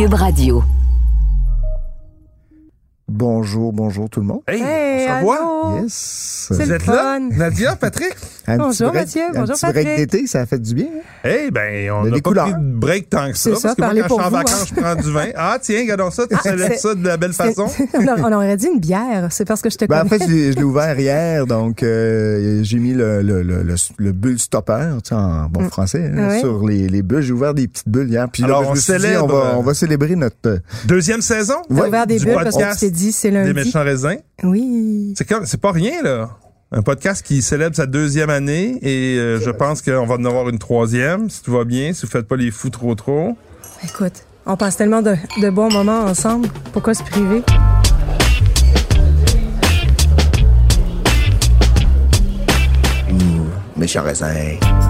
Cube Radio. Bonjour, bonjour tout le monde. Hey, Hey, ça? Yes. C'est Vous le êtes là? fun. Nadia, Patrick? Un Bonjour, petit break, Mathieu. Un Bonjour, petit break Patrick. d'été, ça a fait du bien. hein? Eh ben, on n'a des pas couleurs. pris de break tant que ça. Parce que moi, quand je suis en vacances, hein. je prends du vin. Ah, tiens, regardons ça, tu célèbres c'est- ça de la belle façon? on, aurait dit une bière. C'est parce que je te Ben, en connais. fait, je l'ai je l'ai ouvert hier, donc euh, j'ai mis le, le, le, le, le bulle stopper, tu sais, en bon français, hein, Oui. sur les, les bulles. J'ai ouvert des petites bulles hier. Puis Alors, là, je on me suis dit, célèbre, on va, euh, on va célébrer notre... euh, Deuxième saison? T'as ouvert des bulles parce que tu des méchants raisins? Oui. C'est comme, c'est pas rien, là. Un podcast qui célèbre sa deuxième année et euh, je pense qu'on va en avoir une troisième, si tout va bien, si vous faites pas les fous trop trop. Écoute, on passe tellement de, de bons moments ensemble. Pourquoi se priver? Méchant raisin. Euh,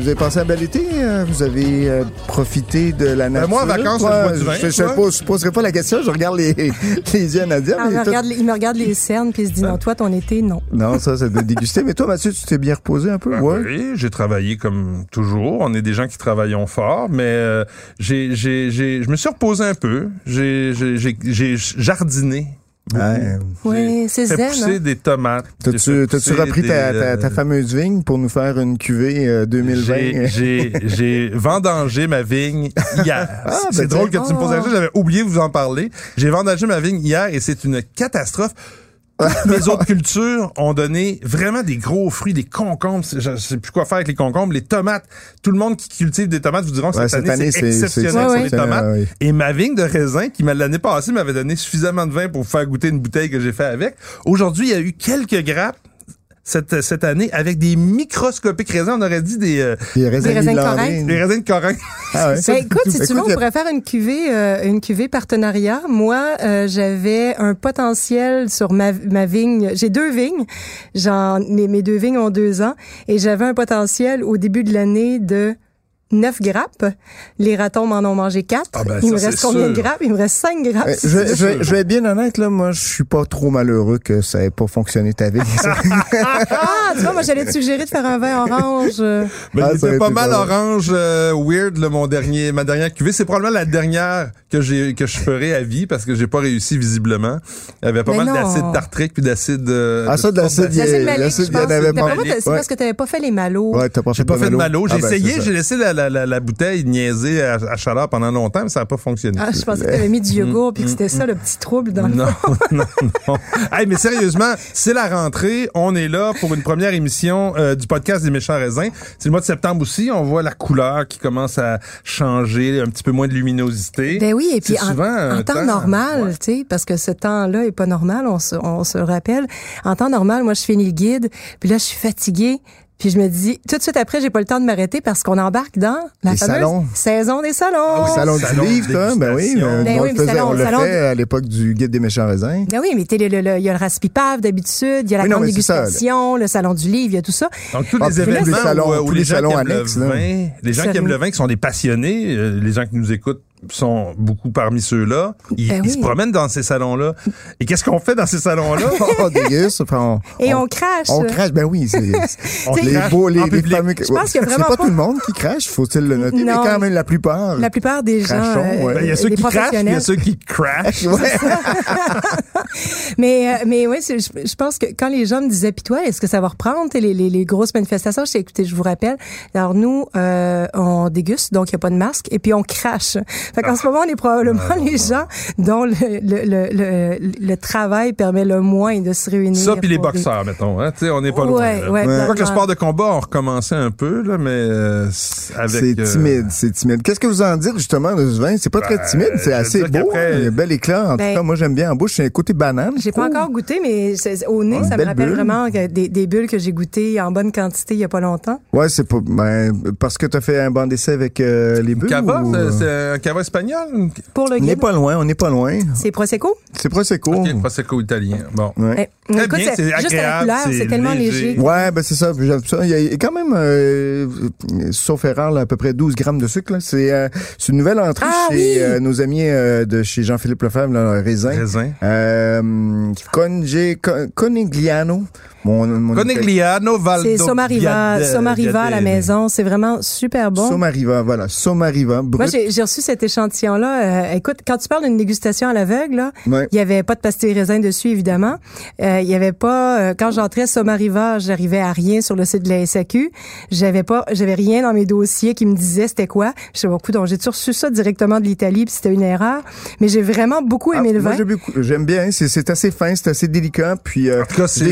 vous avez passé un bel été? euh, Vous avez euh, profité de la nature? Ben, moi, en vacances, je bois du vin, Je, pose- je poserai pas la question, je regarde les, les yeux à Nadia. Ah, il, mais me regarde, les- il me regarde les cernes puis il se dit non, toi, ton été, non. Non, ça, ça doit déguster. Mais toi, Mathieu, tu t'es bien reposé un peu? Ben ouais. Oui, j'ai travaillé comme toujours. On est des gens qui travaillons fort, mais euh, j'ai, j'ai, j'ai, je me suis reposé un peu. J'ai, j'ai, j'ai, j'ai jardiné. Ouais. Oui, c'est Fait zen. pousser hein. des tomates. T'as-tu repris ta, des, ta, euh, ta fameuse vigne pour nous faire une cuvée euh, 2020? J'ai, j'ai, j'ai vendangé ma vigne hier. Ah, c'est ben drôle que tu me poses la question, j'avais oublié de vous en parler. J'ai vendangé ma vigne hier et c'est une catastrophe. Toutes mes autres cultures ont donné vraiment des gros fruits, des concombres. C'est- Je sais plus quoi faire avec les concombres. Les tomates. Tout le monde qui cultive des tomates vous diront que Ouais, cette, année, c'est c'est- exceptionnel c'est- sur ouais, les tomates. Et ma vigne de raisin, qui m'a l'année passée m'avait donné suffisamment de vin pour faire goûter une bouteille que j'ai fait avec. Aujourd'hui, il y a eu quelques grappes cette, cette année avec des microscopiques raisins. On aurait dit des, euh, Des raisins, Des raisins de irlandais. Corinth. des raisins de Corinth. Ah ouais. Ben, écoute, si tu veux, on pourrait faire une cuvée, euh, une cuvée partenariat. Moi, euh, j'avais un potentiel sur ma, ma vigne. J'ai deux vignes. J'en, mes, mes deux vignes ont deux ans. Et j'avais un potentiel au début de l'année de 9 grappes. Les ratons m'en ont mangé 4. Ah ben, Il me reste combien de grappes? Il me reste 5 grappes. Je, vais- je, je vais être bien honnête, là, moi, je suis pas trop malheureux que ça ait pas fonctionné ta vigne. Ah, tu vois, moi, j'allais te suggérer de faire un vin orange. euh, Ben, Ah, pas mal pas orange euh, weird là, mon dernier ma dernière cuvée, c'est probablement la dernière que j'ai que je ferai à vie parce que j'ai pas réussi visiblement. Il y avait pas Mais mal d'acide tartrique puis d'acide euh, Ah, ça, de l'acide, il y je il y en avait pas. c'est parce que t'avais pas fait les malos. Ouais, t'as pas J'ai fait pas fait de. J'ai Ah, ben, essayé, j'ai laissé la, la, la, la bouteille niaiser à, à chaleur pendant longtemps, mais ça n'a pas fonctionné. Ah, je pensais que t'avais mis du yogourt puis que c'était ça le petit trouble dans le Non, non, non. Hey, mais sérieusement, c'est la rentrée. On est là pour une première émission euh, du podcast des méchants raisins. C'est le mois de septembre aussi. On voit la couleur qui commence à changer, un petit peu moins de luminosité. Ben oui, et puis en, en temps, temps- normal, ouais. tu sais, parce que ce temps-là est pas normal, on se, on se rappelle. En temps normal, moi, je finis le guide, puis là, je suis fatiguée. Puis je me dis, tout de suite après, j'ai pas le temps de m'arrêter parce qu'on embarque dans la Les fameuse salons. saison des salons. Ah oui, Salon Salon du livre, toi, ben oui. euh, Ben on oui, le faisait- salon- on le salon fait de- à l'époque du guide des méchants raisins. Ben oui, mais t'es le- le- le- il y a le raspipave d'habitude, il y a la Oui, grande ça, dégustation, le salon du livre, il y a tout ça. Donc, tous Ah, les puis tous les événements salons- où, où tous les les gens salons annexes, le là. vin, les gens qui aiment le vin, qui sont des passionnés, euh, les gens qui nous écoutent sont beaucoup parmi ceux-là. Ils, Ben ils oui. se promènent dans ces salons-là. Et qu'est-ce qu'on fait dans ces salons-là? on déguste, enfin, on, Et on, crache. on crache, ben oui, c'est On les beaux, les, les fameux. Je pense qu'il y a vraiment pas, pas- tout le monde qui crache, faut-il le noter, mais Non. quand même la plupart. La plupart des gens, Crachons, euh, ouais. Ben, Il y a ceux qui crachent, il y a ceux qui crashent. Ouais. Mais, euh, mais oui, je, je pense que quand les gens me disaient, puis toi, est-ce que ça va reprendre les, les, les grosses manifestations? Je sais, écoutez, je vous rappelle. Alors, nous, euh, on déguste, donc il n'y a pas de masque, et puis on crache. Fait qu'en ce moment, on est probablement les gens dont le, le, le, le, le travail permet le moins de se réunir. Ça, puis les des- boxeurs, mettons. Hein? Tu sais, on n'est pas loin. Ouais, ouais, Je crois que le sport de combat, on recommençait un peu, là, mais euh, avec... C'est euh, timide, c'est timide. Qu'est-ce que vous en dites justement de ce vin? C'est pas très Ben, timide, c'est assez beau. hein. Il y a un bel éclat. En Ben, tout cas, moi j'aime bien en bouche. C'est un côté banane. J'ai pas encore goûté, mais au nez, ça me rappelle bulle. vraiment des, des bulles que j'ai goûtées en bonne quantité il y a pas longtemps. Ouais, c'est pas ben, parce que t'as fait un banc d'essai avec euh, les bulles. Cava, ou, c'est un cava espagnol? Pour le On n'est guide, pas loin, on n'est pas loin. c'est Prosecco? C'est Prosecco. Ok, Prosecco italien. Bon. Ouais. Eh, Très écoute, bien, c'est juste à la agréable, couleur, c'est tellement léger. léger. Ouais, ben c'est ça, j'aime ça. Il y a quand même, euh, sauf erreur, là, à peu près 12 grammes de sucre. là. C'est euh, c'est une nouvelle entrée Ah, chez oui! euh, nos amis euh, de chez Jean-Philippe Lefebvre, là, Raisin. Raisin. Euh, Conge- Con- Conigliano. Mon, mon Conegliano Valdo. C'est Somariva, Biade- Somariva à la maison. C'est vraiment super bon. Somariva, voilà. Somariva, brut. Moi, j'ai j'ai reçu cet échantillon-là. Euh, écoute, quand tu parles d'une dégustation à l'aveugle, là, Ouais. il y avait pas de pastilles raisin dessus, évidemment. Euh, il y avait pas. euh, quand j'entrais Somariva, j'arrivais à rien sur le site de la SAQ. J'avais pas, j'avais rien dans mes dossiers qui me disait c'était quoi. Je sais pas, donc j'ai reçu ça directement de l'Italie, puis c'était une erreur. Mais j'ai vraiment beaucoup aimé Ah, le moi, vin. beaucoup- J'aime bien. C'est- C'est assez fin, c'est assez délicat. Puis, euh, En tout cas, c'est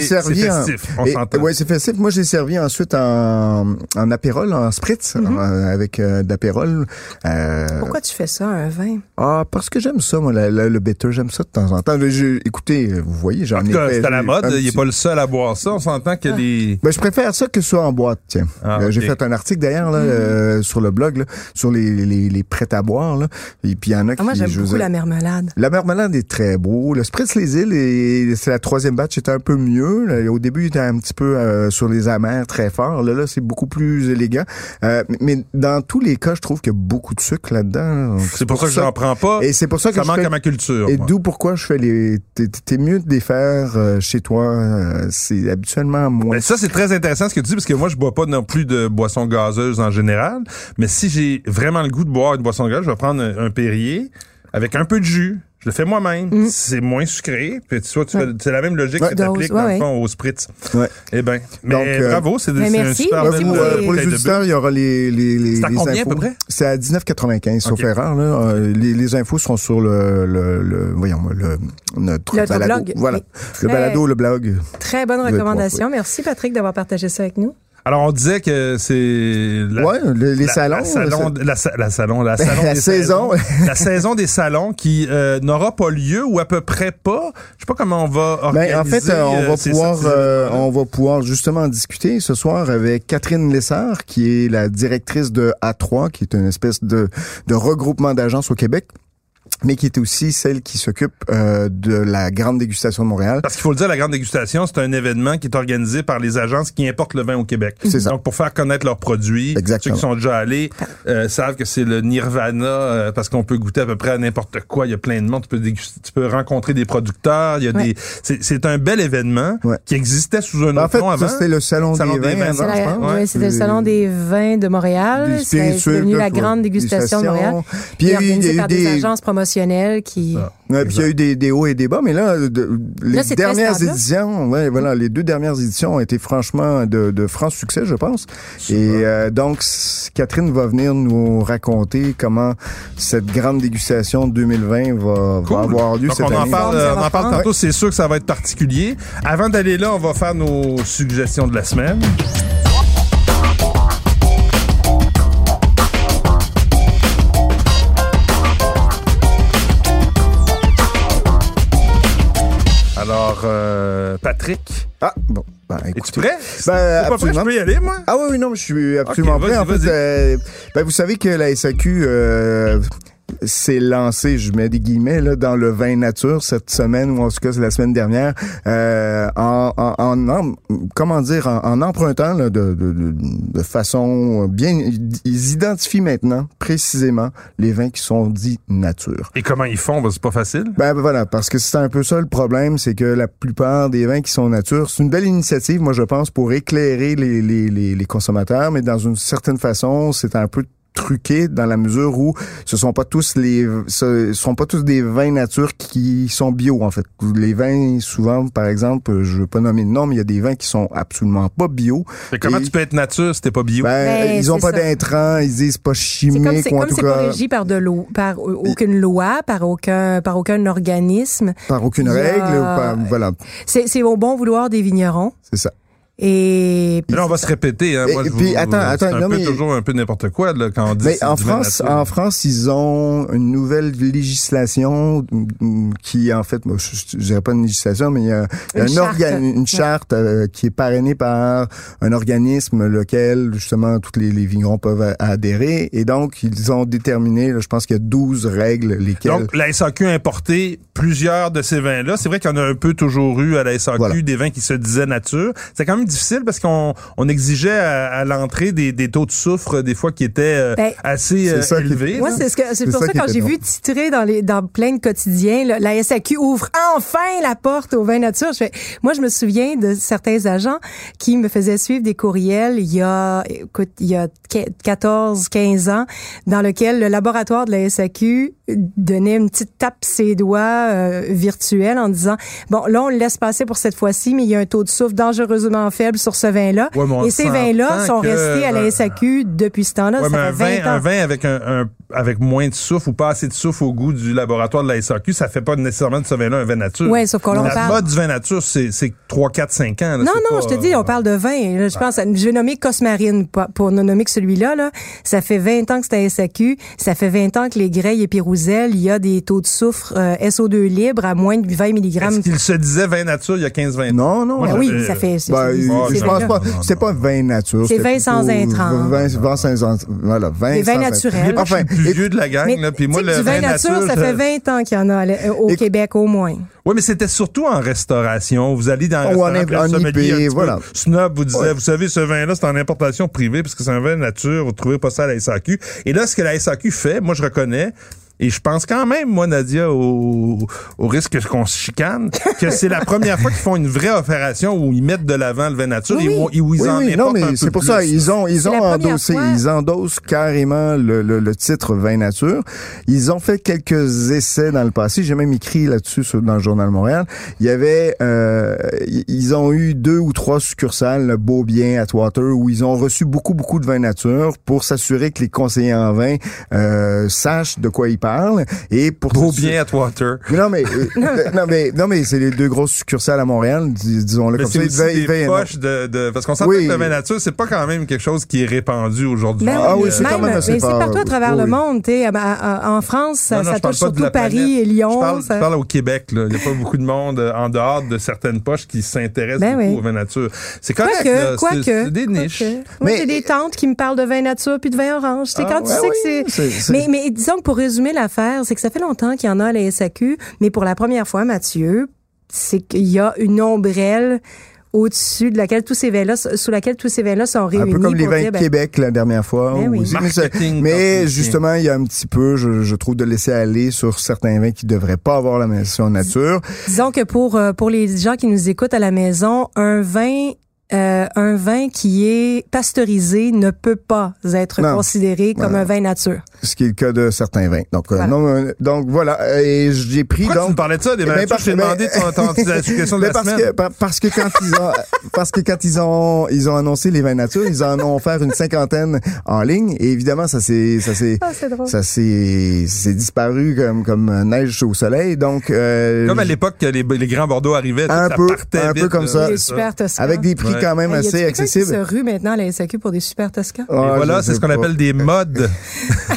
festif, on s'entend. ouais, c'est festif. Moi, j'ai servi ensuite en, en apérole, en spritz, Mm-hmm. en- avec euh, d'apérole. Euh, Pourquoi tu fais ça, un vin? Ah, parce que j'aime ça, moi, la- la- le bitter, j'aime ça de temps en temps. Je- écoutez, vous voyez, j'en En ai tout cas, fait c'est à la mode. Il n'est pas le seul à boire ça. On s'entend que les... Ben, je préfère ça que ce soit en boîte, tiens. Ah, Euh, J'ai fait un article d'ailleurs là, euh, sur le blog là, sur les, les, les prêts à boire. Là. Et puis il y en a qui... Ah, moi, j'aime beaucoup la marmelade. La marmelade est très beau. Le Spritz les îles, c'est la troisième batch, c'était un peu mieux. Là, Au début, il était un petit peu euh, sur les amers très fort. Là, là c'est beaucoup plus élégant. Euh, mais dans tous les cas, je trouve qu'il y a beaucoup de sucre là-dedans. C'est pour ça que j'en prends pas. Et c'est pour ça que Ça je manque fais- à ma culture. et d'où pourquoi je fais les. T'es mieux de les faire euh, chez toi. euh, c'est habituellement moins. Ben, ça, c'est très intéressant ce que tu dis, parce que moi, je bois pas non plus de boissons gazeuses en général. Mais si j'ai vraiment le goût de boire une boisson gazeuse, je vais prendre un, un Perrier avec un peu de jus. Je le fais moi-même. C'est moins sucré. Puis tu vois, tu fais- c'est la même logique Ouais. que tu appliques dans ouais, le fond au spritz. Ouais. Eh ben, mais Donc, euh, bravo, c'est un super merci belle, euh, pour les auditeurs, il y aura les, les, les, C'est à les combien, à infos. peu près? C'est à 19,95 sauf erreur. Là. Euh, Les, les infos seront sur le, le, le voyons, le, notre balado. blog. Voilà. Le balado, le blog. Très bonne recommandation. Merci, Patrick, d'avoir partagé ça avec nous. Alors, on disait que c'est... ouais, les la- salons. La, salon, la, sa- la salon, la, salon La des saison. salons. la saison des salons qui euh, n'aura pas lieu ou à peu près pas. Je sais pas comment on va organiser. Ben, en fait, euh, on euh, va pouvoir, euh, on va pouvoir justement en discuter ce soir avec Catherine Lessard, qui est la directrice de A3, qui est une espèce de, de regroupement d'agences au Québec, mais qui est aussi celle qui s'occupe euh, de la grande dégustation de Montréal. Parce qu'il faut le dire, la grande dégustation, c'est un événement qui est organisé par les agences qui importent le vin au Québec. C'est ça. Donc, pour faire connaître leurs produits, Exactement. ceux qui sont déjà allés euh, savent que c'est le nirvana euh, parce qu'on peut goûter à peu près à n'importe quoi. Il y a plein de monde. Tu peux, déguster- tu peux rencontrer des producteurs. Il y a Ouais. des. C'est, c'est un bel événement Ouais. qui existait sous un Ben, en autre fait, nom avant. ça, c'était le salon, Salon des, des vins, vins, ouais, c'était le salon des vins de Montréal. C'est devenu la grande dégustation de Montréal. Puis il y a eu des- agences qui... Ouais, puis il y a eu des, des hauts et des bas, mais là, de- les Là, dernières éditions, ouais, voilà, les deux dernières éditions ont été franchement de, de franc succès, je pense. Et euh, donc, Catherine va venir nous raconter comment cette grande dégustation de 2020 va, Cool. va avoir lieu Donc cette on en année. parle, euh, va on en parle tantôt. C'est sûr que ça va être particulier. Avant d'aller là, on va faire nos suggestions de la semaine. Alors, euh, Patrick, Ah, bon, ben, es-tu prêt? Ben, pas prêt? Je peux y aller, moi? Ah oui, oui, non, je suis absolument Ok, prêt. En fait, euh, ben, vous savez que la SAQ euh, s'est lancée, je mets des guillemets, là, dans le vin nature cette semaine, ou en tout cas, c'est la semaine dernière, euh, en, en, en, en- comment dire, en, en empruntant là, de, de, de, de façon bien... Ils identifient maintenant précisément les vins qui sont dits nature. Et comment ils font? Ben, C'est pas facile. Ben, ben voilà, parce que c'est un peu ça le problème, c'est que la plupart des vins qui sont nature, c'est une belle initiative, moi je pense, pour éclairer les, les, les, les consommateurs, mais dans une certaine façon, c'est un peu truqué dans la mesure où ce sont pas tous les ce sont pas tous des vins nature qui sont bio en fait. Les vins souvent par exemple, je veux pas nommer de nom, mais il y a des vins qui sont absolument pas bio. Mais comment Et- tu peux être nature si t'es pas bio? Ben, Ben, ils ont pas d'intrants, ils disent pas chimique comme c'est ou en comme tout c'est pas régi par de l'eau, par au- aucune loi, par aucun par aucun organisme. par aucune a- règle par, voilà, C'est c'est au bon vouloir des vignerons. c'est ça. Et Mais là, on va se répéter. Hein. Et- Moi, et je puis, vous- attends, attends, un non, peu mais- toujours un peu n'importe quoi là, quand on dit Mais en France, en France, ils ont une nouvelle législation qui, en fait, moi, je, je, je dirais pas une législation, mais il y a Une un charte. une charte euh, qui est parrainée par un organisme lequel justement tous les, les vignerons peuvent adhérer. Et donc, ils ont déterminé, là, je pense qu'il y a 12 règles, lesquelles. Donc, la SAQ a importé plusieurs de ces vins-là. C'est vrai qu'il y en a un peu toujours eu à la SAQ, Voilà. des vins qui se disaient nature. C'est quand même difficile parce qu'on on exigeait à, à l'entrée des, des taux de soufre, des fois, qui étaient euh, Ben, assez euh, ça élevés. Moi, c'est ce que pour ça ça, quand j'ai vu titrer dans les dans plein de quotidiens, là, la SAQ ouvre enfin la porte au vin nature. Je fais, moi, je me souviens de certains agents qui me faisaient suivre des courriels il y a, écoute, il y a 14, 15 ans, dans lequel le laboratoire de la SAQ donnait une petite tape ses doigts euh, virtuelle en disant bon là on le laisse passer pour cette fois-ci mais il y a un taux de soufre dangereusement faible sur ce vin là Ouais, et ces s'entend vins là sont restés à la SAQ depuis ce temps-là Ouais, un fait 20 vin, ans un vin avec un, un- avec moins de soufre ou pas assez de soufre au goût du laboratoire de la SAQ, ça fait pas nécessairement de ce vin-là un vin nature. Ouais, sauf qu'on La parle- mode du vin nature, c'est, c'est 3, 4, 5 ans. là. Non, non, pas, je te dis, on parle de vin. Là, je pense, je vais nommer Cosmarine pour ne nommer que celui-là. Là. Ça fait 20 ans que c'est à SAQ. Ça fait 20 ans que les Greilles et Il y a des taux de soufre euh, SO2 libre à moins de 20 Est-ce mg. qu'il se disait vin nature il y a 15-20 ans? Non, non. Moi, Ben oui, ça fait... c'est- Ben, c'est- je c'est je pense pas. C'est pas vin nature. C'est vin sans intrants. Vin, vin sans intrants. Voilà, vin, sans suis le plus et- vieux de la gang, Mais là, puis moi, le du vin nature, ça je- fait 20 ans qu'il y en a au Et- Québec au moins. Oui, mais c'était surtout en restauration. Vous allez dans un Ou en restaurant, sommelier, IP, un voilà. Snob vous disait, Ouais. vous savez, ce vin-là, c'est en importation privée parce que c'est un vin nature. Vous trouvez pas ça à la SAQ. Et là, ce que la SAQ fait, moi, je reconnais, et je pense quand même, moi, Nadia, au, au risque qu'on se chicane, que c'est la première fois qu'ils font une vraie opération où ils mettent de l'avant le vin nature Oui, et oui. où, et où ils oui, en oui, non, mais c'est pour plus. ça, ils ont, ils ont endossé, fois. ils endossent carrément le, le, le titre vin nature. Ils ont fait quelques essais dans le passé. J'ai même écrit là-dessus sur- dans le journal de Montréal. Il y avait, euh, ils ont eu deux ou trois succursales, le Beaubien, Atwater, où ils ont reçu beaucoup, beaucoup de vin nature pour s'assurer que les conseillers en vin euh, sachent de quoi ils parlent et pour Beau s'assurer- bien à Water. Non mais euh, non mais non mais c'est les deux grosses succursales à Montréal, dis- disons-le Mais comme ça. des poches de, de- parce qu'on s'entend Oui. que le vin nature, c'est pas quand même quelque chose qui est répandu aujourd'hui. Ben Ah oui, c'est même, quand même assez mais c'est partout à travers Oui, le monde. tu En France, ça, Non, non, ça je parle touche surtout Paris planète. et Lyon. Je parle, ça- je parle au Québec. Là. Il n'y a pas beaucoup de monde euh, en dehors de certaines poches qui s'intéressent Ben beaucoup oui. au vin nature. C'est correct. C'est- quoique. C'est des niches. Moi, j'ai des tantes qui me parlent de vin nature puis de vin orange. C'est Ah, quand tu sais que c'est- c'est... c'est- Mais, mais disons que pour résumer l'affaire, c'est que ça fait longtemps qu'il y en a à la SAQ, mais pour la première fois, Mathieu, c'est qu'il y a une ombrelle au-dessus de laquelle tous ces vins-là, sous laquelle tous ces vins-là sont Un réunis. peu comme les vins de ben, Québec la dernière fois. Ben oui. aussi. Mais, justement, il y a un petit peu, je, je trouve, de laisser aller sur certains vins qui devraient pas avoir la mention nature. Disons que pour euh, pour les gens qui nous écoutent à la maison, un vin euh, un vin qui est pasteurisé ne peut pas être Non. considéré comme Non. un vin nature. Ce qui est le cas de certains vins. Donc, euh, Voilà. non, euh, donc voilà. Et j'ai pris Pourquoi tu donc. me parlais de ça, des Eh vins ben, nature? parce- Je t'ai ben, demandé ton, ton, ta question de Mais la parce semaine. que par- parce que quand ils ont parce que quand ils ont ils ont annoncé les vins nature, ils en ont offert une cinquantaine en ligne et évidemment ça s'est ça s'est Ah, ça s'est c'est disparu comme comme neige au soleil. Donc euh, Comme à l'époque que les, les grands Bordeaux arrivaient, Un ça peu, partait un peu vite, comme là. ça. Les super Toscans. avec des prix Ouais. quand même Hey, y a-tu assez quelqu'un qui se rue maintenant à la SAQ pour des super Toscans? Et Ah, voilà, c'est ce qu'on appelle des modes.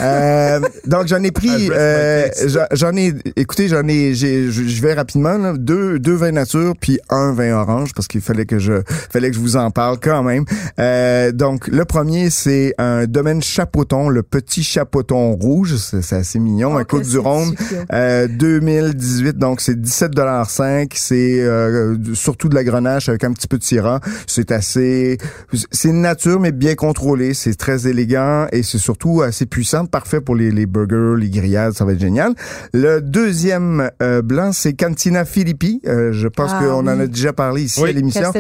Euh, donc j'en ai pris, euh, j'en- ai, écoutez, j'en ai, j'ai, je vais rapidement, là, deux, deux vins nature puis un vin orange parce qu'il fallait que je, fallait que je vous en parle quand même. Euh, donc le premier c'est un domaine Chapoton, le petit Chapoton rouge, c'est, assez mignon, un Oh, Côte du Rhône. succulent. Euh, 2018, donc c'est 17,5 C'est euh, surtout de la grenache avec un petit peu de syrah. C'est assez, c'est une nature mais bien contrôlée. C'est très élégant et c'est surtout assez puissant, parfait pour les, les burgers, les grillades, ça va être génial. Le deuxième euh, blanc, c'est Cantina Filippi. Euh, je pense Ah, qu'on en a déjà parlé ici Oui. à l'émission.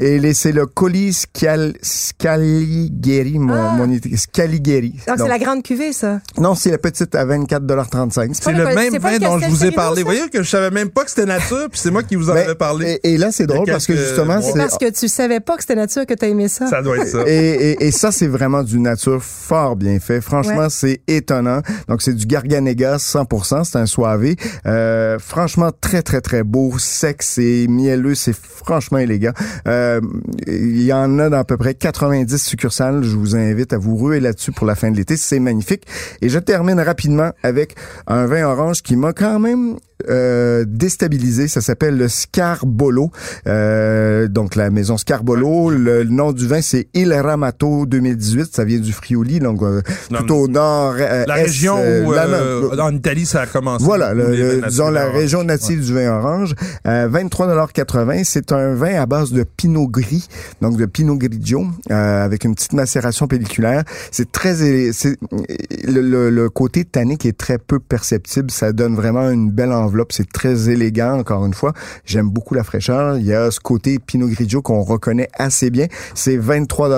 Et c'est le colis Scal, Scaligeri, mon, Ah. mon Scaligeri. Donc, Donc, c'est la grande cuvée, ça. Non, c'est la petite à 24,35 C'est le le- même vin dont je vous ai parlé. Vous voyez que je savais même pas que c'était nature, puis c'est moi qui vous en avais parlé. Et, et là, c'est drôle parce que justement. C'est c'est parce que tu savais pas que c'était nature que tu aimé ça. Ça doit être ça. et, et, et ça, c'est vraiment du nature fort bien fait. Franchement, Ouais. c'est étonnant. Donc, c'est du Garganega 100%. C'est un soivé. Euh, franchement, très, très, très beau. Sec, c'est mielleux. C'est franchement élégant. Euh, il y en a dans à peu près 90 succursales. Je vous invite à vous ruer là-dessus pour la fin de l'été. C'est magnifique. Et je termine rapidement avec un vin orange qui m'a quand même euh, déstabilisé. Ça s'appelle le Scarbolo. Euh, donc la maison Scarbolo. Le, nom du vin c'est Il Ramato 2018. Ça vient du Friuli, donc euh, Non, tout au nord. euh, La est, région euh, où, la- euh, en Italie, ça a commencé. voilà, le- le- disons la région native du vin orange. Euh, 23,80 C'est un vin à base de pinot gris, donc de pinot grigio, euh, avec une petite macération pelliculaire. C'est très, le, le- le côté tannique est très peu perceptible. Ça donne vraiment une belle enveloppe. C'est très élégant. Encore une fois, j'aime beaucoup la fraîcheur. Il y a ce côté pinot grigio qu'on reconnaît assez bien. C'est 23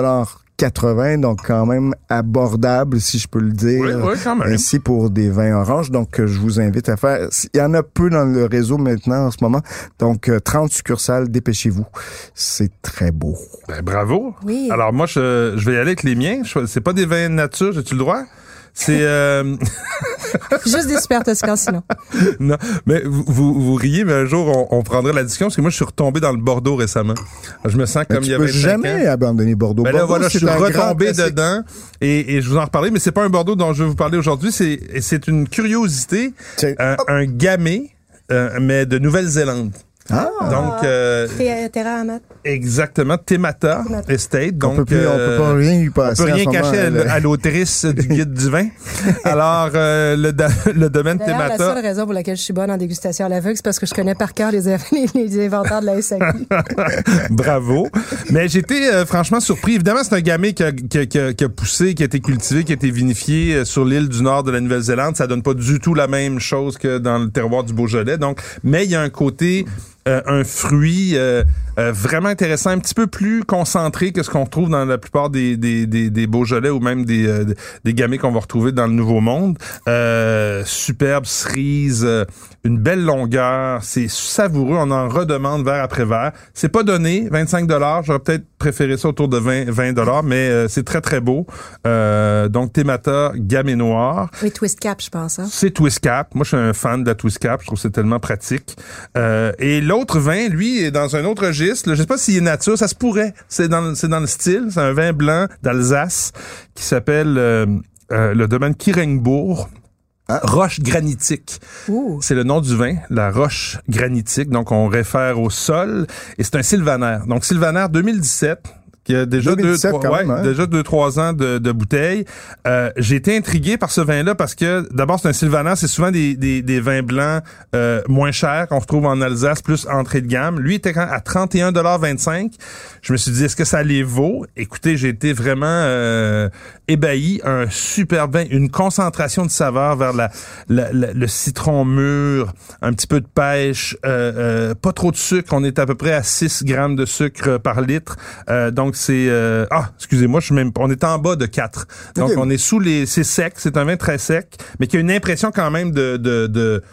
80, donc quand même abordable, si je peux le dire. Oui, oui, quand même. Ainsi pour des vins oranges. Donc, euh, je vous invite à faire. Il y en a peu dans le réseau maintenant en ce moment. Donc, euh, 30 succursales, dépêchez-vous. C'est très beau. Ben, bravo. Oui. Alors moi, je, je vais y aller avec les miens. C'est pas des vins de nature, j'ai-tu le droit? C'est euh, Juste des super toscans, sinon. non, mais vous, vous, vous riez, mais un jour on, on prendra la discussion parce que moi je suis retombé dans le Bordeaux récemment. Je me sens Mais comme il y a peux 25 jamais ans. abandonner Bordeaux. Ben là, Bordeaux, voilà, je suis retombé dedans et, et je vous en reparler, mais c'est pas un Bordeaux dont je vais vous parler aujourd'hui, c'est et c'est une curiosité, un, un gamay, euh, mais de Nouvelle-Zélande. Ah, Donc euh, Amat. exactement Temata Temata. Estate. on Donc peut plus, on euh, peut pas rien lui on passer. peut en rien cacher à, l'autrice du guide du vin. Alors, euh, le, le domaine D'ailleurs, la Temata. seule raison pour laquelle je suis bonne en dégustation à l'aveugle, c'est parce que je connais par cœur les, les, les inventaires de la SAQ. Bravo. Mais j'étais euh, franchement surpris. Évidemment, c'est un gamay qui a, qui, a, qui a- qui a poussé, qui a été cultivé, qui a été vinifié euh, sur l'île du nord de la Nouvelle-Zélande. Ça donne pas du tout la même chose que dans le terroir du Beaujolais. Donc, mais il y a un côté, euh, un fruit euh, euh, vraiment intéressant, un petit peu plus concentré que ce qu'on retrouve dans la plupart des, des, des, des Beaujolais ou même des, euh, des gamay qu'on va retrouver dans le Nouveau Monde. Superbe cerise, une belle longueur, c'est savoureux, on en redemande verre après verre. C'est pas donné, 25 dollars, j'aurais peut-être préféré ça autour de 20 20 dollars, mais euh, c'est très très beau. Euh, donc Temata gamay noir. Oui, Twist Cap, je pense. Hein? C'est Twist Cap. Moi, je suis un fan de la Twist Cap. Je trouve que c'est tellement pratique. Euh, et l'autre vin, lui, est dans un autre registre. Je sais pas s'il est nature. Ça se pourrait. C'est dans, le- c'est dans le style. C'est un vin blanc d'Alsace qui s'appelle euh, euh, le domaine Kiringbourg. Ah. Roche granitique. C'est le nom du vin, la roche granitique. Donc, on réfère au sol. Et c'est un sylvaner. Donc, sylvaner 2017 qui a déjà 2017 deux, trois, ouais, hein? déjà deux, trois ans de, de bouteille. Euh, j'ai été intrigué par ce vin-là parce que d'abord c'est un sylvaner, c'est souvent des, des, des vins blancs euh, moins chers qu'on retrouve en Alsace, plus entrée de gamme. Lui était quand- à 31,25 Je me suis dit est-ce que ça les vaut? Écoutez, j'ai été vraiment euh, ébahi. Un super vin, une concentration de saveur vers la, la- la- le citron mûr, un petit peu de pêche, euh, euh, pas trop de sucre. On est à peu près à 6 grammes de sucre par litre. Euh, donc c'est euh, ah excusez-moi, je suis même on est en bas de 4. Donc on est sous les c'est sec, c'est un vin très sec, mais qui a une impression quand même de de, de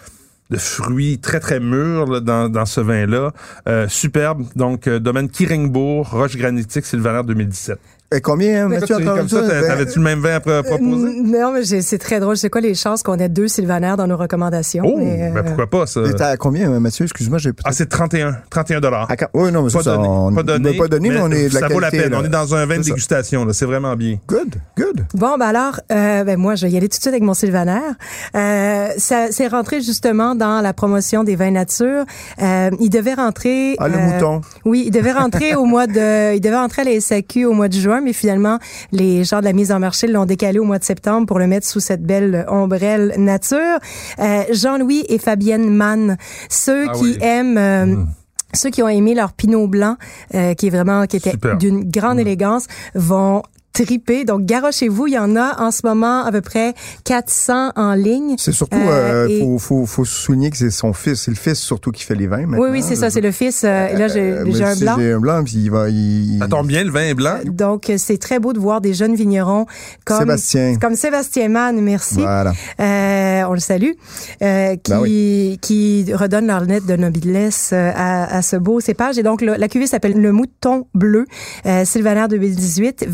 de fruits très très mûrs là, dans, dans ce vin-là. Euh, superbe. Donc, euh, domaine Kiringbourg, Roche Granitique, Sylvaner 2017. Et combien, Mathieu, Toi, tu ris encore comme ça, Ben, t'avais-tu le même vin à pro- proposer? Euh, Non, mais j'ai- c'est très drôle. C'est quoi les chances qu'on ait deux Sylvaner dans nos recommandations? Oh, Mais, euh, ben pourquoi pas, ça? T'es à combien, Mathieu? Excuse-moi, j'ai Ah, c'est 31, 31 dollars. Ah, quand- Oui, non, mais Pas ça, donné, on pas donné, pas donné, mais, on est de la ça vaut la peine. là. On est dans un vin de dégustation, là. C'est vraiment bien. Good, good. Bon, ben alors, euh, ben moi, je vais y aller tout de suite avec mon Sylvaner. Euh, ça, c'est rentré justement dans la promotion des vins nature. Euh, il devait rentrer. Ah, le euh, mouton. Oui, il devait rentrer au mois de, il devait rentrer à la SAQ au mois de juin, mais finalement, les gens de la mise en marché l'ont décalé au mois de septembre pour le mettre sous cette belle ombrelle nature. Euh, Jean-Louis et Fabienne Mann, ceux Ah qui oui. aiment. euh, ceux qui ont aimé leur Pinot blanc, euh, qui est vraiment qui était d'une grande Mm. élégance, vont triper. Donc garochez-vous, il y en a en ce moment à peu près 400 en ligne. C'est surtout, Euh, euh, et- faut, faut, faut souligner que c'est son fils. C'est le fils surtout qui fait les vins. Oui, maintenant. oui, c'est ça, c'est le fils. euh, et là, j'ai Euh, un blanc. J'ai un blanc, puis il va. Il, Ça tombe bien, le vin est blanc. Donc, euh, c'est très beau de voir des jeunes vignerons comme Sébastien. comme Sébastien Mann, merci. Voilà. Euh, on le salue, euh, qui, Ben qui redonne leur lettre de noblesse euh, à, à ce beau cépage. Et donc, le- la cuvée s'appelle Le Mouton Bleu, euh, Sylvaner 2018,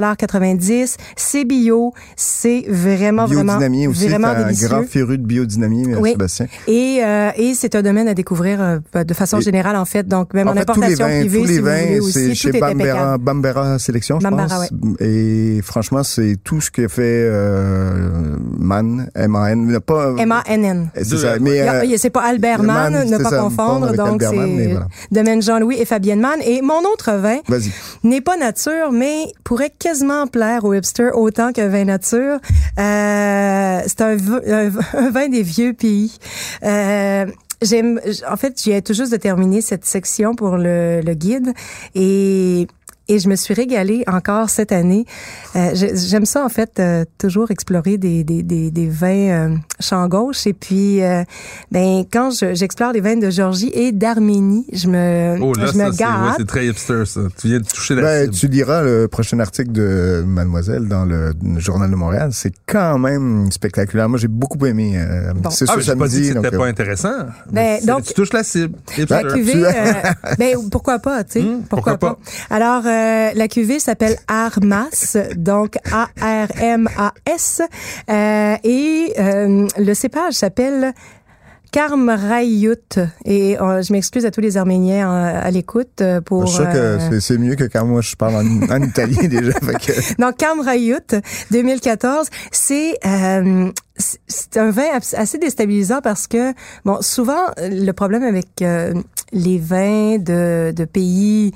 27,90 C'est bio, c'est vraiment, vraiment, Biodynamie aussi. vraiment un délicieux. grand féru de biodynamie, euh, Oui. Sébastien. Et, euh, et c'est un domaine à découvrir euh, de façon Et- générale, en fait. Donc, même en, En fait, tous les importation vins, privée, tous les si vins, c'est tout chez Bambera. Bambera Sélection, je Bambera, pense. Et franchement, c'est tout ce que fait euh, Man, M-A-N. Pas, M-A-N-N. C'est Deux ça. Mais, euh, c'est pas Albert Mann, Mann, ne c'est pas ça, confondre. Donc, Albert Mann, mais c'est voilà. domaine Jean-Louis et Fabienne Mann. Et mon autre vin Vas-y. n'est pas nature, mais pourrait quasiment plaire au hipster autant qu'un vin nature. Euh, c'est un, un un vin des vieux pays. Euh, J'aime, en fait, j'ai tout juste de terminer cette section pour le, le guide et et je me suis régalée encore cette année. Euh, j'ai- J'aime ça en fait euh, toujours explorer des des des, des vins euh, champ gauche et puis euh, ben quand je- j'explore les vins de Georgie et d'Arménie, je me Oh là, je me c'est ouais, très hipster, ça. Tu viens de toucher la Ben, cible. tu liras le prochain article de Mademoiselle dans le Journal de Montréal. C'est quand même spectaculaire. Moi, j'ai beaucoup aimé. euh, Bon. C'est Ah, sûr pas dit que c'était donc, pas euh, intéressant. Ben, donc- tu touches la cible. La Hipster. cuvée, Tu- euh, ben pourquoi pas, tu sais, Hmm, pourquoi, pourquoi pas. Alors euh, la cuvée s'appelle Armas, donc A R M A S, euh, et euh, le cépage s'appelle Karmrayut. Et euh, je m'excuse à tous les Arméniens euh, à l'écoute euh, pour. Je suis sûr que c'est- mieux que quand moi je parle en, en italien déjà. Fait que, Donc, Kamrayut 2014, c'est un vin assez déstabilisant parce que, bon, souvent, le problème avec les vins de, de pays,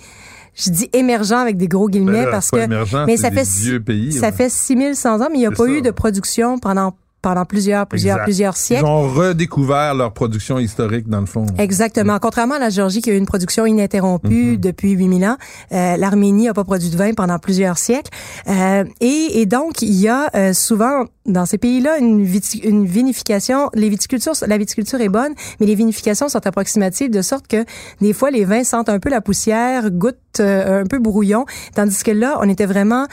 je dis émergents avec des gros guillemets Ben là, parce que... émergent, mais ça fait, vieux pays, ça ouais. fait 6100 ans, mais il n'y a pas ça. eu de production pendant pendant plusieurs, plusieurs, Exact. plusieurs siècles. Ils ont redécouvert leur production historique, dans le fond. Exactement. Contrairement à la Géorgie qui a eu une production ininterrompue depuis 8000 ans, euh, l'Arménie n'a pas produit de vin pendant plusieurs siècles. Euh, et, et donc, il y a euh, souvent dans ces pays-là une, une vinification. Les viticultures, la viticulture est bonne, mais les vinifications sont approximatives de sorte que des fois, les vins sentent un peu la poussière, goûtent euh, un peu brouillon, tandis que là, on était vraiment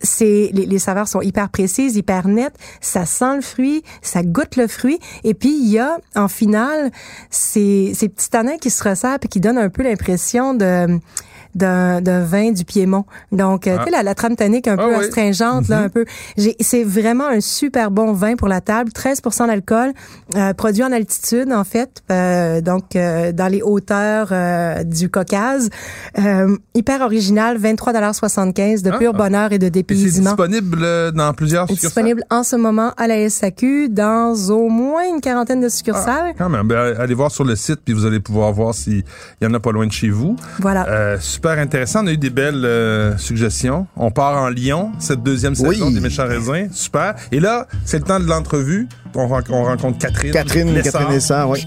c'est les, les saveurs sont hyper précises, hyper nettes, ça sent le fruit, ça goûte le fruit et puis il y a en finale ces, ces petits tanins qui se resserrent et qui donnent un peu l'impression de d'un d'un vin du Piémont. Donc, euh, Ah. tu sais, la, la trame tannique un Ah peu oui. astringente, là, un peu. J'ai- C'est vraiment un super bon vin pour la table. 13% d'alcool, euh, produit en altitude, en fait. euh, donc, euh, dans les hauteurs euh, du Caucase. Euh, hyper original, 23,75 de Ah. pur bonheur et de Et c'est disponible euh, dans plusieurs succursales. disponible en ce moment à la SAQ dans au moins une quarantaine de succursales. Quand même, ben, allez voir sur le site, puis vous allez pouvoir voir s'il y en a pas loin de chez vous. Voilà. Euh, super intéressant. On a eu des belles euh, suggestions. On part en Lyon, cette deuxième saison Oui. des Méchants Raisins. Super. Et là, c'est le temps de l'entrevue. On rencontre Catherine. Catherine, Lessard. Catherine Lessard, oui.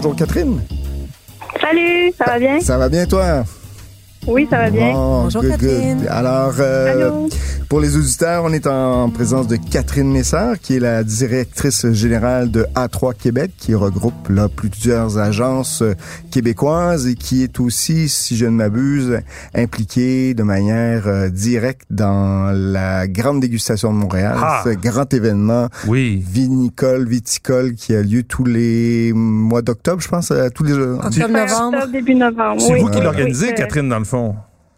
Bonjour Catherine. Salut, ça va bien? Ça va bien toi? Oui, ça va bien. Bon, Bonjour, good, Catherine. good. Alors, euh? Pour les auditeurs, on est en présence de Catherine Messard, qui est la directrice générale de A3 Québec, qui regroupe là plusieurs agences euh, québécoises et qui est aussi, si je ne m'abuse, impliquée de manière euh, directe dans la grande dégustation de Montréal, Ah. ce grand événement Oui. vinicole, viticole qui a lieu tous les mois d'octobre, je pense, euh, tous les Octobre, Fin novembre. octobre, début novembre. C'est oui. vous qui l'organisez, oui, Catherine, dans le fond?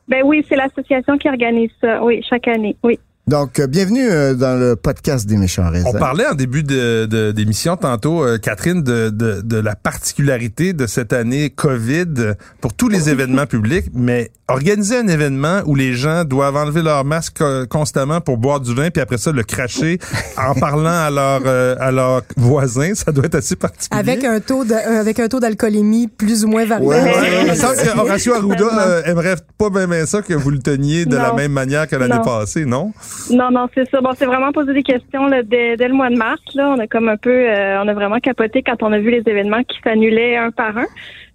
Ben oui, c'est l'association qui organise ça. Oui, chaque année. Oui. Donc, euh, bienvenue euh, dans le podcast des méchants raisins. On parlait en début de, de- d'émission tantôt, euh, Catherine, de, de, de la particularité de cette année COVID pour tous les événements publics, mais organiser un événement où les gens doivent enlever leur masque euh, constamment pour boire du vin, puis après ça le cracher en parlant à leur euh, à leurs voisins, ça doit être assez particulier. Avec un taux de, euh, avec un taux d'alcoolémie plus ou moins variable. Ouais, ouais, Il me ouais. semble que Horacio Arruda euh, aimerait pas bien, bien ça que vous le teniez de la même manière que l'année passée, non? Non, non, c'est ça. Bon, c'est vraiment posé des questions là, dès, dès le mois de mars. Là, on a comme un peu, euh, on a vraiment capoté quand on a vu les événements qui s'annulaient un par un.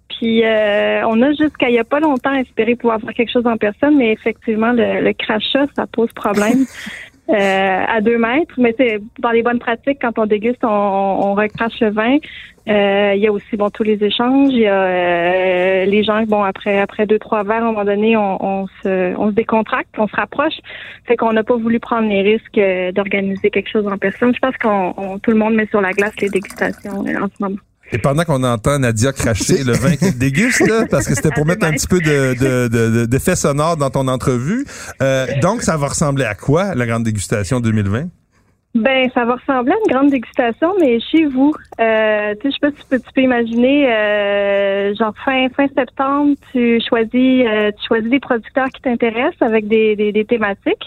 Puis euh, on a jusqu'à il y a pas longtemps espéré pouvoir faire quelque chose en personne, mais effectivement le, le crachat ça pose problème. Euh, à deux mètres, mais c'est dans les bonnes pratiques quand on déguste, on, on recrache le vin. Euh, il y a aussi bon tous les échanges. Il y a euh, les gens bon après après deux trois verres, à un moment donné, on, on se on se décontracte, on se rapproche. Fait qu'on n'a pas voulu prendre les risques euh, d'organiser quelque chose en personne. Je pense qu'on on- tout le monde met sur la glace les dégustations euh, en ce moment. Et pendant qu'on entend Nadia cracher le vin qu'elle déguste, là, parce que c'était pour mettre un petit peu de, de, de, de- d'effet sonore dans ton entrevue, euh, donc ça va ressembler à quoi, la grande dégustation 2020? Ben, ça va ressembler à une grande dégustation, mais chez vous. Euh, tu sais, je sais pas si tu peux, imaginer, euh, genre fin fin septembre, tu choisis euh, tu choisis des producteurs qui t'intéressent avec des, des, des thématiques.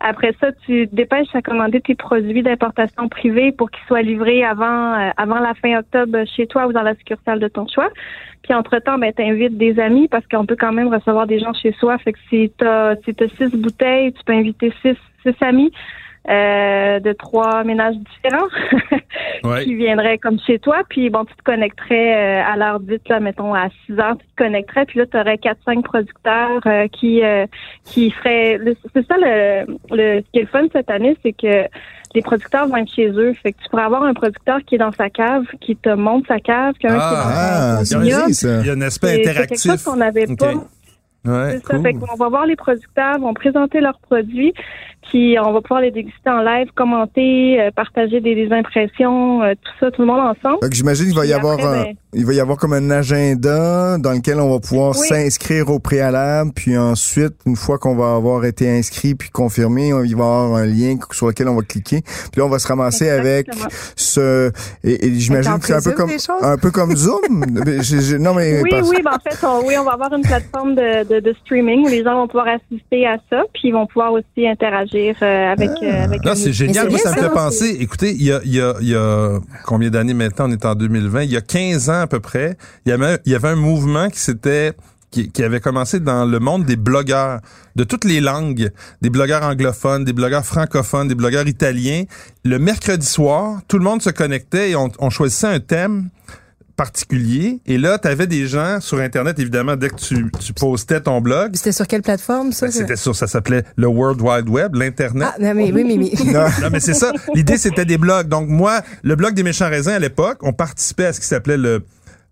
Après ça, tu te dépêches à commander tes produits d'importation privée pour qu'ils soient livrés avant euh, avant la fin octobre chez toi ou dans la succursale de ton choix. Puis entre-temps, ben, t'invites des amis parce qu'on peut quand même recevoir des gens chez soi. Fait que si t'as si t'as six bouteilles, tu peux inviter six six amis euh, de trois ménages différents Ouais. qui viendraient comme chez toi. Puis bon, tu te connecterais euh, à l'heure dite, là, mettons à 6 heures, tu te connecterais. Puis là, tu aurais 4-5 producteurs euh, qui euh, qui feraient... le- C'est ça le, le... Ce qui est le fun cette année, c'est que les producteurs vont être chez eux. Fait que tu pourrais avoir un producteur qui est dans sa cave, qui te montre sa cave, qu'un qui est dans Ah, ça. Il y a un aspect C'est- C'est quelque interactif. chose qu'on n'avait pas. Ouais, C'est ça. cool. Fait qu'on va voir les producteurs, vont présenter leurs produits, puis on va pouvoir les déguster en live, commenter, euh, partager des, des impressions, euh, tout ça, tout le monde ensemble. J'imagine qu'il va y avoir un, ben- il va y avoir comme un agenda dans lequel on va pouvoir Oui. s'inscrire au préalable, puis ensuite, une fois qu'on va avoir été inscrit puis confirmé, on- il va y avoir un lien sur lequel on va cliquer. Puis là, on va se ramasser Exactement. avec ce, et, et j'imagine que c'est un peu comme, un peu comme Zoom. Non, mais Oui, parce- oui, ben en fait, on, oui, on va avoir une plateforme de, de, de streaming où les gens vont pouvoir assister à ça, puis ils vont pouvoir aussi interagir euh, avec, euh, avec Non, un c'est génial. Moi, ça me fait penser, écoutez, il y a, il y a, il y a combien d'années maintenant? On est en 2020. Il y a 15 ans à peu près, il y avait, il y avait un mouvement qui s'était qui, qui avait commencé dans le monde des blogueurs de toutes les langues, des blogueurs anglophones, des blogueurs francophones, des blogueurs italiens. Le mercredi soir, tout le monde se connectait et on, on choisissait un thème particulier. Et là, tu avais des gens sur Internet, évidemment, dès que tu, tu postais ton blog, C'était sur quelle plateforme, ça? ben, c'était sur, ça s'appelait le World Wide Web, l'Internet. Ah, non, mais oui, mais, mais- Non. Non, mais c'est ça. L'idée, c'était des blogs. Donc, moi, le blog des méchants raisins, à l'époque, on participait à ce qui s'appelait le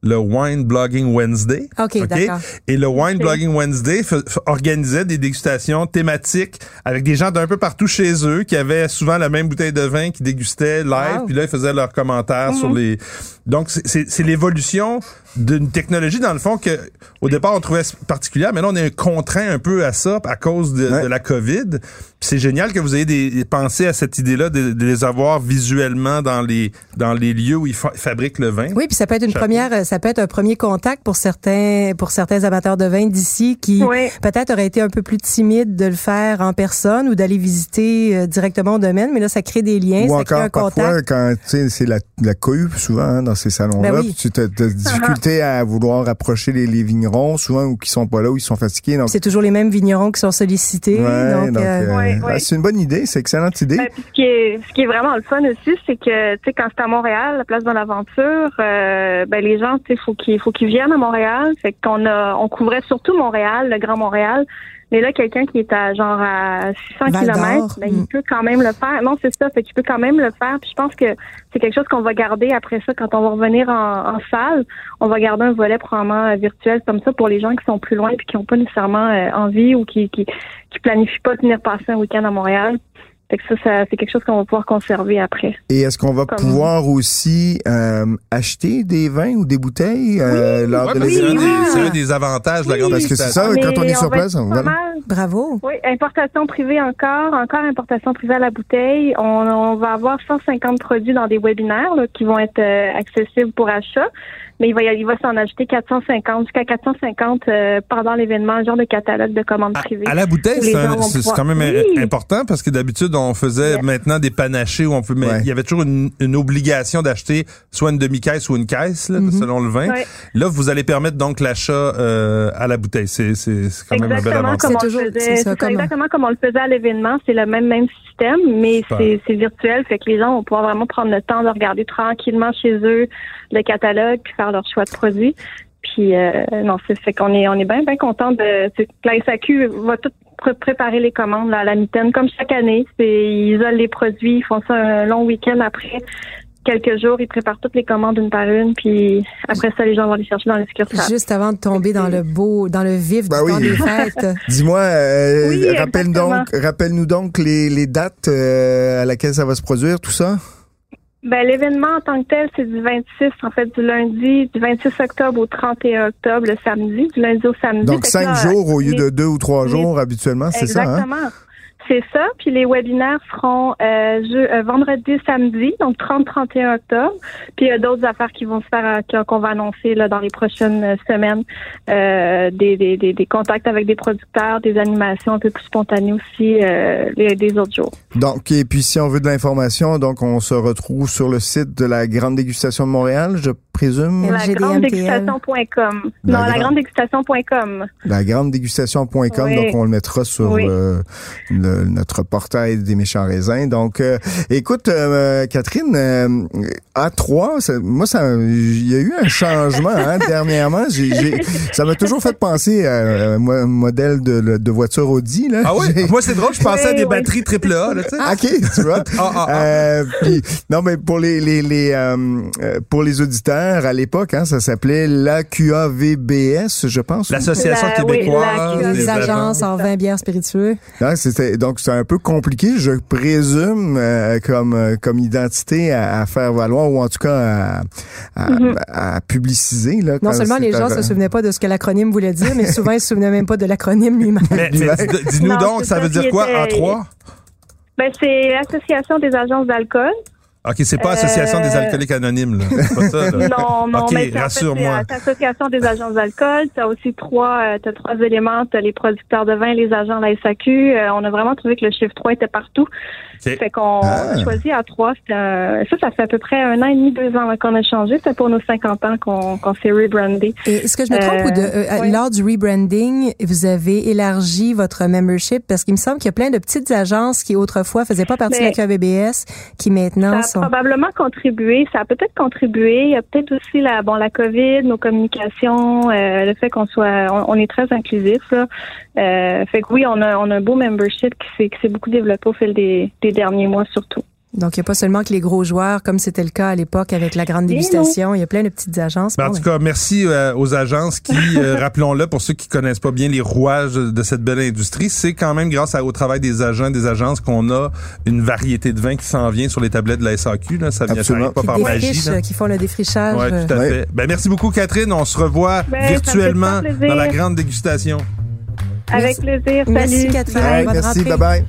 le Wine Blogging Wednesday. OK, d'accord. Et le Wine Blogging Wednesday organisait des dégustations thématiques avec des gens d'un peu partout chez eux qui avaient souvent la même bouteille de vin, qui dégustaient live, Wow. puis là, ils faisaient leurs commentaires sur les... Donc, c'est- l'évolution d'une technologie, dans le fond, que au départ, on trouvait particulière, mais là, on est contraint un peu à ça à cause de, Ouais. de la COVID. C'est génial que vous ayez des, pensé à cette idée-là de, de les avoir visuellement dans les, dans les lieux où ils fa- fabriquent le vin. Oui, puis ça peut être une Chapeau. première, euh, ça peut être un premier contact pour certains, pour certains amateurs de vin d'ici qui Oui. peut-être auraient été un peu plus timides de le faire en personne ou d'aller visiter euh, directement au domaine, mais là ça crée des liens, Ou ça crée encore un parfois contact. quand tu sais c'est la, la cohue souvent hein, dans ces salons-là, Ben oui. puis tu as de difficulté à vouloir approcher les, les vignerons souvent ou qui sont pas là ou ils sont fatigués. Donc, C'est toujours les mêmes vignerons qui sont sollicités, ouais, donc, donc, euh, euh, Ouais, ouais. ah, c'est une bonne idée, c'est une excellente idée. Ben, puis ce qui est ce qui est vraiment le fun aussi, c'est que tu sais quand c'est à Montréal, la place de l'aventure, euh, ben les gens il faut qu'ils faut qu'ils viennent à Montréal. Fait qu'on a on couvrait surtout Montréal, le Grand Montréal. Mais là, quelqu'un qui est à genre à 600 Val d'Or, km, ben, il peut quand même le faire. Non, c'est ça, fait qu'il peut quand même le faire. Puis je pense que c'est quelque chose qu'on va garder après ça quand on va revenir en, en salle. On va garder un volet probablement euh, virtuel comme ça pour les gens qui sont plus loin puis qui n'ont pas nécessairement euh, envie ou qui, qui qui planifient pas de venir passer un week-end à Montréal. Fait que ça, ça c'est quelque chose qu'on va pouvoir conserver après. Et est-ce qu'on va Comme- pouvoir aussi euh, acheter des vins ou des bouteilles euh, lors Ouais, de que c'est un, l'événement? des- c'est un des avantages de la grande Parce que c'est ça, Mais quand on est sur place, on va... Bravo. Oui, importation privée encore, encore importation privée à la bouteille. On, on va avoir 150 produits dans des webinaires là, qui vont être euh, accessibles pour achat, mais il va, y- il va s'en ajouter 450, jusqu'à 450 euh, pendant l'événement, un genre de catalogue de commandes privées. à la bouteille, c'est un- c'est pouvoir- quand même Oui. important parce que d'habitude, on faisait Yes. maintenant des panachés où on peut, mais Ouais. il y avait toujours une, une obligation d'acheter soit une demi-caisse ou une caisse, là, Mhm. selon le vin. Ouais. Là, vous allez permettre donc l'achat euh, à la bouteille. C'est c'est- c'est quand même un bel Exactement avantage. comme on C'est le toujours- faisait. c'est ça, c'est comme- exactement comme on le faisait à l'événement. C'est le même même système, mais c'est virtuel, fait que les gens vont pouvoir vraiment prendre le temps de regarder tranquillement chez eux le catalogue puis faire leur choix de produits. Puis euh, non, c'est fait qu'on est on est bien bien content de la SAQ va tout pré- préparer les commandes là, à la mitaine comme chaque année. C'est ils isolent les produits, ils font ça un long week-end après. Quelques jours, ils préparent toutes les commandes une par une, puis après ça, les gens vont les chercher dans les succursales. Juste avant de tomber dans le beau, dans le vif Ben du oui. temps des fêtes. Dis-moi, euh, Oui, rappelle exactement. donc, rappelle-nous donc les, les dates euh, à laquelle ça va se produire, tout ça? Ben, l'événement en tant que tel, c'est du 26, en fait, du lundi, du 26 octobre au 31 octobre, le samedi, du lundi au samedi. Donc, cinq là, jours au lieu les- de deux ou trois les- jours habituellement, c'est ça, hein? C'est ça. Puis les webinaires seront euh, je- euh, vendredi, samedi, donc 30-31 octobre. Puis il y a d'autres affaires qui vont se faire, euh, qu'on- va annoncer là, dans les prochaines euh, semaines. Euh, des, des, des, des contacts avec des producteurs, des animations un peu plus spontanées aussi euh, les, des autres jours. Donc, et puis si on veut de l'information, donc on se retrouve sur le site de la Grande Dégustation de Montréal, je présume. La grande dégustation.com. Non, la grande- dégustation.com. La grande dégustation.com, Oui. donc on le mettra sur Oui. euh, le- notre portail des méchants raisins. Donc, euh, écoute, euh, Catherine, euh, A3, ça- moi, ça, il y a eu un changement hein, dernièrement. Ça m'a toujours fait penser à un mo- modèle de, de voiture Audi. Là. Ah oui? Moi, c'est drôle, je pensais à Oui, des oui. batteries triple A, là, sais. OK, tu vois. Ah, ah, ah. Euh, puis, non, mais pour les, les, les euh, pour les auditeurs, à l'époque, hein, ça s'appelait l'AQAVBS, je pense. L'Association La- oui, québécoise la- des Les agences en vin bières spiritueux. Non, c'était donc c'est un peu compliqué, je présume, euh, comme euh, comme identité à, à faire valoir ou en tout cas à, à, à publiciser là. Non seulement les gens à- se souvenaient pas de ce que l'acronyme voulait dire, mais souvent ils se souvenaient même pas de l'acronyme lui-même. Mais, mais dis- dis-nous donc, ça ça, veut dire quoi, était- A3? Ben, c'est l'Association des agences d'alcool. OK, c'est pas Association des Euh, alcooliques anonymes, là. C'est pas ça, là. Non, non, OK, mais c'est en fait, rassure-moi. c'est l'Association des agences d'alcool. Tu as aussi trois, euh, t'as trois éléments. Tu as les producteurs de vin, les agents de la SAQ. Euh, on a vraiment trouvé que le chiffre 3 était partout. OK. Fait qu'on Ah. a choisi à 3. Ça, ça fait à peu près un an et demi, deux ans qu'on a changé. C'était pour nos 50 ans qu'on qu'on s'est rebrandé. Et Est-ce que je me trompe Euh, ou de, euh, ouais. lors du rebranding, vous avez élargi votre membership? Parce qu'il me semble qu'il y a plein de petites agences qui autrefois faisaient pas partie Mais- de la QABBS qui maintenant Probablement contribué. Ça a peut-être contribué. Il y a peut-être aussi la, bon, la COVID, nos communications, euh, le fait qu'on soit, on, est très inclusif. Là. Euh, fait que oui, on a, on a un beau membership qui s'est, qui s'est beaucoup développé au fil des, des derniers mois surtout. Donc il n'y a pas seulement que les gros joueurs comme c'était le cas à l'époque avec la grande Et dégustation, il y a plein de petites agences. Ben, en tout cas, merci euh, aux agences qui, euh, rappelons-le, pour ceux qui connaissent pas bien les rouages de cette belle industrie, c'est quand même grâce à- au travail des agents, des agences qu'on a une variété de vins qui s'en vient sur les tablettes de la SAQ. Là. Ça vient pas qui par magie. là. qui font le défrichage. Ouais, tout à Ouais. fait. Ben, merci beaucoup, Catherine. On se revoit Ben, virtuellement dans la grande dégustation. Avec plaisir. Salut. Merci, Catherine. Ouais, merci, rentrée.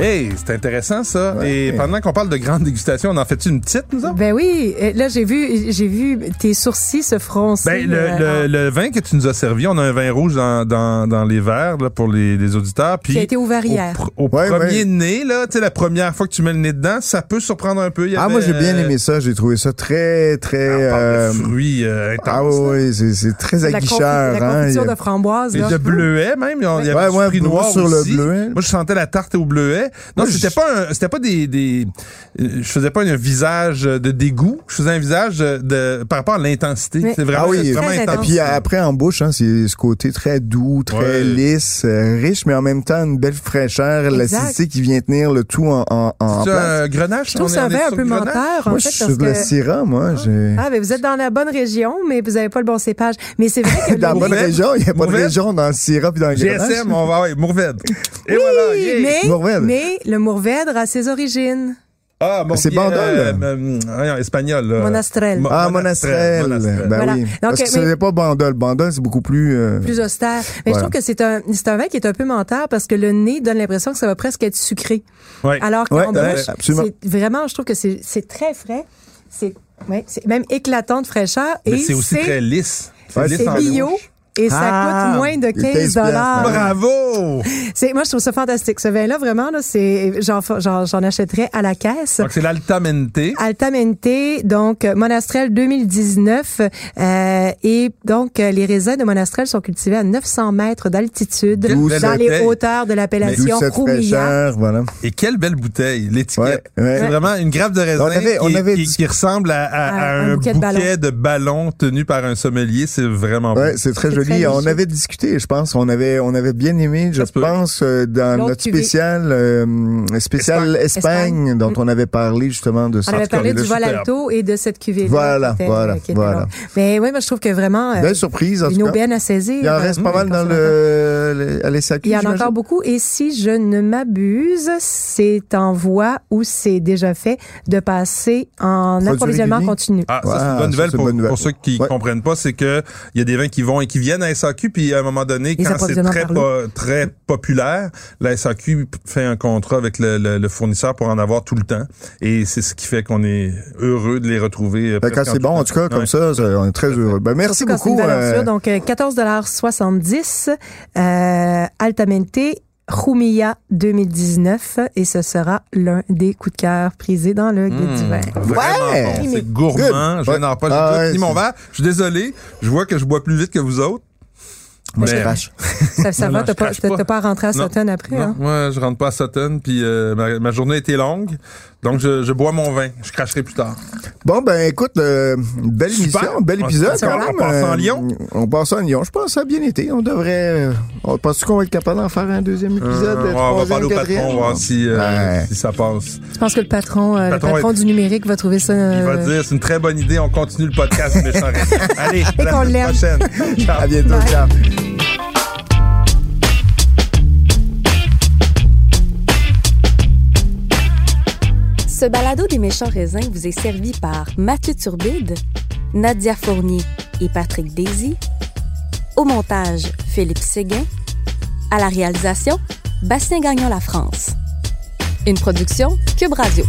Hey, c'est intéressant ça. Ouais. Et pendant qu'on parle de grande dégustation, on en fait une petite, nous autres? Ben oui, là j'ai vu j'ai vu tes sourcils se froncer. Ben, le, euh, le, le vin que tu nous as servi, on a un vin rouge dans, dans, dans les verres là, pour les, les auditeurs. Puis Qui a été ouvert au hier. pr- Au, Ouais, premier ouais. nez, là, tu sais, la première fois que tu mets le nez dedans, ça peut surprendre un peu. Il y Ah, avait, moi, j'ai bien euh, aimé ça. J'ai trouvé ça très, très... parle euh, fruits euh, ah oui, oui, c'est, c'est très aguicheur. la hein. a- de framboise. Et là. de bleuet même, il y avait Ouais, du ouais, noir sur le aussi. bleuet. Moi, je sentais la tarte au bleuet. Non, Moi, c'était je- pas un, c'était pas des, des, euh, je faisais pas un visage de dégoût. Je faisais un visage de, par rapport à l'intensité. Mais- C'est vraiment, Ah oui, c'est vraiment intense. Et puis après, en bouche, hein, c'est ce côté très doux, très Ouais. lisse, euh, riche, mais en même temps une belle fraîcheur, l'acidité qui vient tenir le tout en, en, en C'est place. un grenache? Je trouve ça un vin un peu menteur en Moi, fait je suis parce sur le que Syrah, moi. J'ai... ah, ben vous êtes dans la bonne région, mais vous avez pas le bon cépage. Mais c'est vrai que dans la bonne région, il n'y a pas de région dans le Syrah puis dans le Grenache. GSM, on va, ouais, Mourvèdre. Et Oui, voilà, yeah. mais, Mourvèdre. mais le Mourvèdre a ses origines. Ah, mon C'est bien, Bandol, euh, euh, voyons, espagnol. là. Monastrel. Mo- Ah, Monastrel. Monastrel. Ben Voilà. oui. Donc, Parce que mais- ce n'est pas Bandol. Bandol, c'est beaucoup plus... euh, plus austère. Mais Voilà. je trouve que c'est un, c'est un vin qui est un peu menteur parce que le nez donne l'impression que ça va presque être sucré. Ouais. Alors qu'en Ouais, bouche, absolument. c'est vraiment, je trouve que c'est, c'est très frais. C'est, ouais, c'est même éclatant de fraîcheur. Mais et c'est aussi très lisse. Ouais, c'est bio. Et ça Ah, coûte moins de il 15 taste bien, dollars. Bravo! C'est, moi, je trouve ça fantastique. Ce vin-là, vraiment, là, c'est, j'en, j'en, j'en achèterais à la caisse. Donc, c'est l'Altamente. Altamente, donc euh, Monastrel 2019. euh, et donc, euh, les raisins de Monastrel sont cultivés à 900 mètres d'altitude dans les hauteurs de l'appellation cette Roumilla. fraîcheur, voilà. Et quelle belle bouteille, l'étiquette. Ouais, ouais. C'est vraiment une grappe de raisin On avait- on qui, avait qui- dit- qui ressemble à, à- à Un un, bouquet bouquet, de de, ballons tenu par un sommelier. C'est vraiment beau. Ouais, c'est très joli. Très on avait discuté, je pense. On avait, on avait bien aimé, je pense, euh, dans notre spécial, euh, spécial Espagne, Espagne. dont on avait parlé justement de ça. On avait parlé du. Volalto et de cette cuvée Voilà, voilà, voilà. Mais oui, moi, je trouve que vraiment, euh, Belle surprise, en une aubaine à saisir. Il en euh, reste pas mal dans le, à Il y en a encore beaucoup. Et si je ne m'abuse, c'est en voie ou c'est déjà fait de passer en approvisionnement continu. Ah, ça, c'est une bonne nouvelle pour, bonne nouvelle. pour ceux qui Ouais. comprennent pas, c'est que il y a des vins qui vont et qui viennent à SAQ, puis à un moment donné, Les quand c'est très po- très populaire, la SAQ fait un contrat avec le, le- le fournisseur pour en avoir tout le temps, et c'est ce qui fait qu'on est heureux de les retrouver. euh, Ben, quand c'est bon, en tout cas, comme Ouais. ça, on est très heureux. Ben, merci beaucoup. euh, sûre. Donc, euh, 14,70 euh, Altamente Rumilla 2019 et ce sera l'un des coups de cœur prisés dans le guide du vin. Vraiment Ouais! bon. C'est gourmand. Good. Je n'en pas. J'ai Ah ouais, mon verre. Je suis désolé. Je vois que je bois plus vite que vous autres. Moi, je Mais- crache. Ça, ça va, t'as pas, pas. pas à rentrer à. Sutton après. Non, Hein? moi, je rentre pas à Sutton, puis euh, ma, ma journée était longue, donc je, je bois mon vin. Je cracherai plus tard. Bon, ben écoute, euh, belle Super. émission, bel On épisode se quand même. on passe en Euh, Lyon? On passe en Lyon. Je pense que ça a bien été. On devrait... euh, On pense qu'on va être capable d'en faire un deuxième épisode? Euh, euh, on va parler au patron, voir si, euh, Ouais. si ça passe. Je pense que le patron, euh, le patron patron est- du numérique va trouver ça. Il va dire, c'est une très bonne idée, on continue le podcast. Allez, à la prochaine. Ciao. À bientôt. Bye. Ciao. Ce balado des méchants raisins vous est servi par Mathieu Turbide, Nadia Fournier et Patrick Daisy. Au montage, Philippe Séguin. À la réalisation, Bastien Gagnon La France. Une production Cube Radio.